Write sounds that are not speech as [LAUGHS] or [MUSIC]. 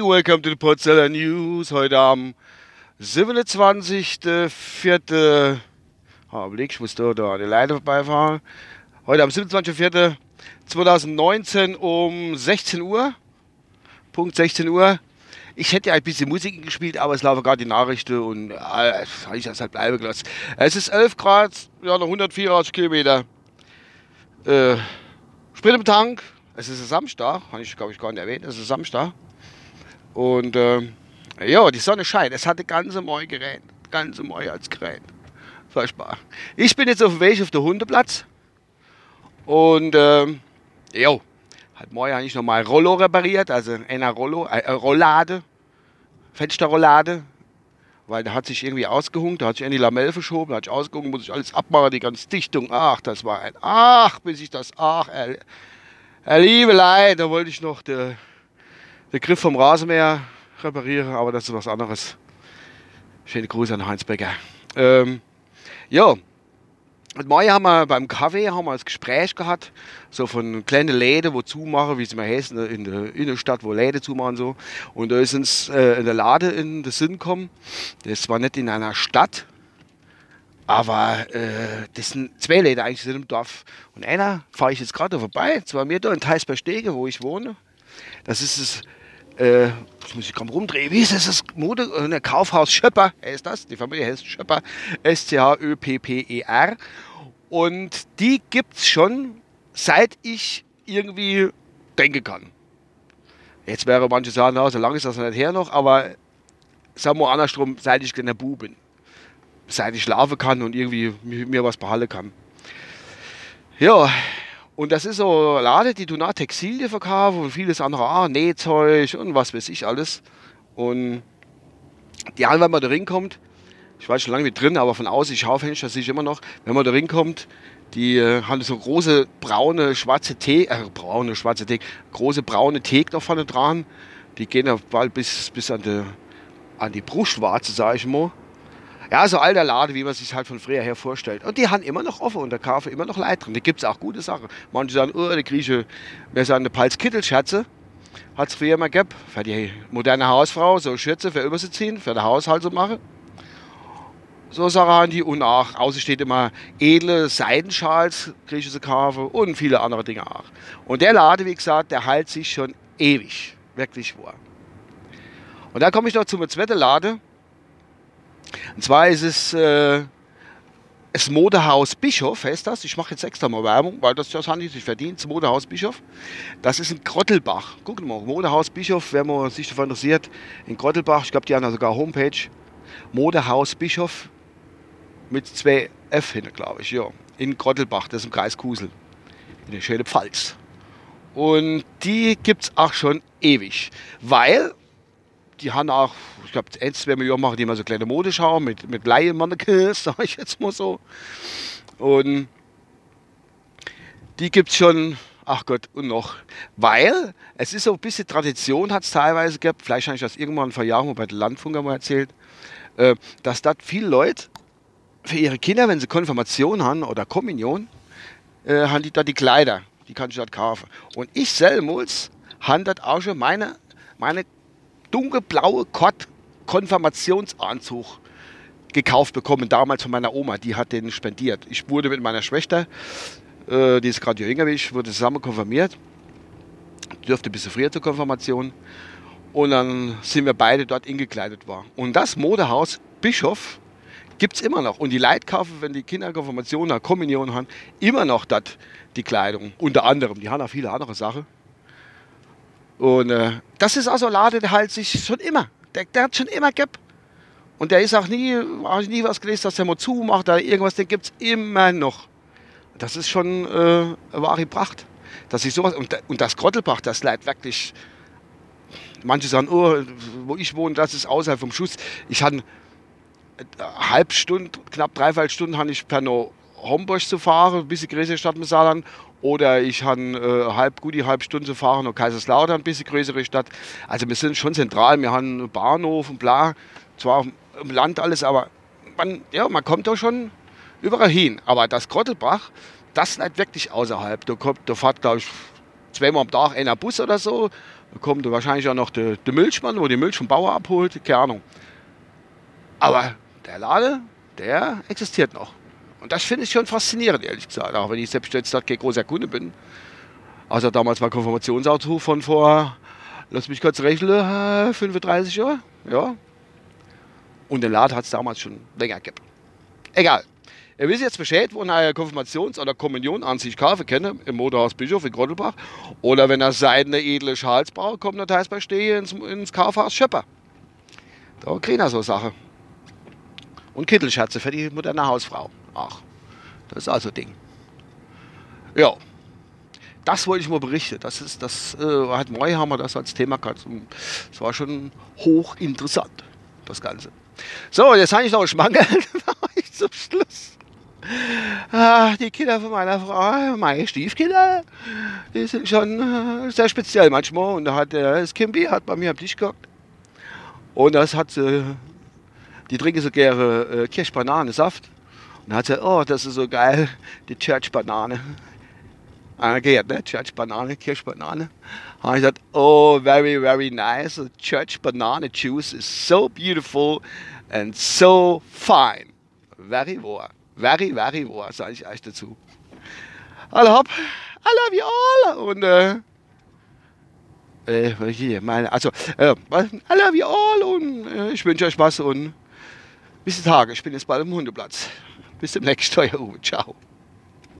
Welcome to the Potzeller News. Heute am 27.04. Ah, überleg, ich muss da, da die Leiter vorbeifahren. Heute am 27.04.2019 um 16 Uhr. Punkt 16 Uhr. Ich hätte ein bisschen Musik gespielt, aber es laufen gerade die Nachrichten und äh, habe ich das halt bleiben gelassen. Es ist 11 Grad, ja, noch 184 Kilometer. Äh, Sprit im Tank, es ist ein Samstag, habe ich glaube ich gar nicht erwähnt, es ist Samstag. Und äh, ja, die Sonne scheint. Es hatte ganze Moi geregnet. Ganze Moi als geregnet. Furchtbar. Ich bin jetzt auf dem Weg auf den Hundeplatz. Und ähm, jo, hat Moi eigentlich nochmal Rollo repariert, also eine Rollo, äh, Rollade, Fensterrollade, weil der hat sich irgendwie ausgehungt, da hat sich in die Lamelle verschoben, da hat sich ausgehungt, muss ich alles abmachen, die ganze Dichtung. Ach, das war ein Ach, bis ich das Ach liebe Leid, da wollte ich noch den Griff vom Rasenmäher reparieren, aber das ist was anderes. Schöne Grüße an Heinz Becker. Ähm, ja, und morgen haben wir beim Kaffee haben wir das Gespräch gehabt, so von kleinen Läden, wo zumachen, wie sie mal heißen, in der Innenstadt, wo Läden zumachen so. Und da ist uns äh, in der Lade in den Sinn gekommen. Das war nicht in einer Stadt, aber äh, das sind zwei Läden eigentlich sind im Dorf. Und einer fahre ich jetzt gerade vorbei, zwar mir da in Theisberg-Stege, wo ich wohne. Das ist das, äh, das muss ich kaum rumdrehen, wie ist das, das Mode, äh, Kaufhaus Schöpper, er ist das, die Familie heißt Schöpper, S-C-H-Ö-P-P-E-R. Und die gibt es schon, seit ich irgendwie denken kann. Jetzt wäre manche sagen, na, so lange ist das nicht her noch, aber sagen wir andersrum, seit ich kleiner Bub bin seit ich schlafen kann und irgendwie mir was behalten kann. Ja, und das ist so Lade, die tun auch Textilien verkaufen und vieles andere, ah, Nähzeug und was weiß ich alles. Und die haben, wenn man da reinkommt, ich weiß schon lange nicht drin, aber von außen, ich Schaufenster sehe ich immer noch, wenn man da reinkommt, die äh, haben so große braune, schwarze Tee, äh, braune, schwarze Tee, große braune Teek da vorne dran. Die gehen ja bald bis, bis an die, an die Brustwarze, sage ich mal. Ja, so alter Laden, wie man sich halt von früher her vorstellt. Und die haben immer noch offen und da kaufen immer noch Leute drin. Da gibt es auch gute Sachen. Manche sagen, oh, der Grieche, wir sagen, eine Palzkittelschatze. Hat es früher mal gegeben. Für die moderne Hausfrau, so Schürze für überzuziehen, für den Haushalt zu machen. So Sachen haben die. Und auch, außen steht immer edle Seidenschals, griechische kaufen und viele andere Dinge auch. Und der Laden, wie gesagt, der hält sich schon ewig. Wirklich vor. Und dann komme ich noch zum zweiten Laden. Und zwar ist es äh, das Modehaus Bischof, heißt das. Ich mache jetzt extra mal Werbung, weil das, das haben die sich verdient. Das Modehaus Bischof. Das ist in Grottelbach. Gucken mal, Modehaus Bischof, wenn man sich dafür interessiert. In Grottelbach, ich glaube, die haben da sogar Homepage. Modehaus Bischof mit zwei F hinten, glaube ich. Ja. In Grottelbach, das ist im Kreis Kusel. In der schönen Pfalz. Und die gibt es auch schon ewig. Weil die haben auch, ich glaube, ein, zwei Millionen machen die immer so kleine Modeschau mit, mit Laie-Mannequins, [LAUGHS] sage ich jetzt mal so. Und die gibt es schon, ach Gott, und noch. Weil es ist so ein bisschen Tradition, hat es teilweise gehabt, vielleicht habe ich das irgendwann vor Jahren bei den Landfunker mal erzählt, äh, dass dort viele Leute für ihre Kinder, wenn sie Konfirmation haben oder Kommunion, äh, haben die da die Kleider, die kann ich dort kaufen. Und ich selbst habe dort auch schon meine, meine dunkelblaue Kott Konfirmationsanzug gekauft bekommen, damals von meiner Oma. Die hat den spendiert. Ich wurde mit meiner Schwester, äh, die ist gerade jünger wie ich, wurde zusammen konfirmiert. Dürfte ein bisschen früher zur Konfirmation. Und dann sind wir beide dort ingekleidet war. Und das Modehaus Bischof gibt es immer noch. Und die Leute kaufen, wenn die Kinder Konfirmation oder Kommunion haben, immer noch dort die Kleidung. Unter anderem. Die haben auch viele andere Sachen. Und äh, das ist also ein Laden, der halt sich schon immer, der, der hat schon immer gehabt. Und der ist auch nie, habe nie was gelesen, dass der mal zumacht oder irgendwas, den gibt es immer noch. Das ist schon äh, eine wahre Pracht. Dass ich sowas, und, und das Grottelbach, das leidet wirklich. Manche sagen, oh, wo ich wohne, das ist außerhalb vom Schuss. Ich hatte eine halbe Stunde, knapp dreiviertel Stunden, habe ich per Homburg zu fahren, ein bisschen größere Stadt mit Saarland. Oder ich habe äh, halb, gut die halbe Stunde zu fahren nach Kaiserslautern, ein bisschen größere Stadt. Also wir sind schon zentral, wir haben einen Bahnhof und bla. Zwar im Land alles, aber man, ja, man kommt da schon überall hin. Aber das Grottelbach, das ist nicht wirklich außerhalb. Da, kommt, da fährt, glaube ich, zweimal am Tag einer Bus oder so. Da kommt wahrscheinlich auch noch der, der Milchmann, wo die Milch vom Bauer abholt, keine Ahnung. Aber der Laden, der existiert noch. Und das finde ich schon faszinierend, ehrlich gesagt. Auch wenn ich selbst jetzt kein großer Kunde bin. Also damals mein Konfirmationsauto von vor, lass mich kurz rechnen, 35 Jahren. Ja. Und den Laden hat es damals schon länger gegeben. Egal. Ihr wisst jetzt Bescheid, wo ihr Konfirmations- oder Kommunion an sich kaufen könnt, im Motorhaus Bischof in Grottelbach. Oder wenn er seidene edle Schals braucht, kommt er teils bei Stehe ins, ins Kaufhaus Schöpper. Da kriegen er so Sachen. Und Kittelschatze für die moderne Hausfrau. Ach, das ist also Ding. Ja, das wollte ich mal berichten. Das ist, das äh, hat Neuhammer das als Thema gehabt. Es war schon hochinteressant, das Ganze. So, jetzt habe ich noch einen Schmangel [LAUGHS] zum Schluss. Ah, die Kinder von meiner Frau, meine Stiefkinder, die sind schon äh, sehr speziell manchmal. Und da hat äh, das Kimby hat bei mir am Tisch geguckt. Und das hat, äh, die trinken so gerne äh, Kirschbananensaft. Und dann hat sie, oh, das ist so geil, die Church-Banane. Ah, geht, ne? Church Banane, Kirschbanane. Habe ich gesagt, oh, very, very nice. The Church Banana juice is so beautiful and so fine. Very wahr. Very, very wahr, sage ich euch dazu. Hallo hopp, I love you all. Und, äh, äh, hier, meine, also, äh, I love you all und äh, ich wünsche euch was und bis Tage. Ich bin jetzt bald im Hundeplatz. Bis zum nächsten Mal. [LAUGHS] Ciao.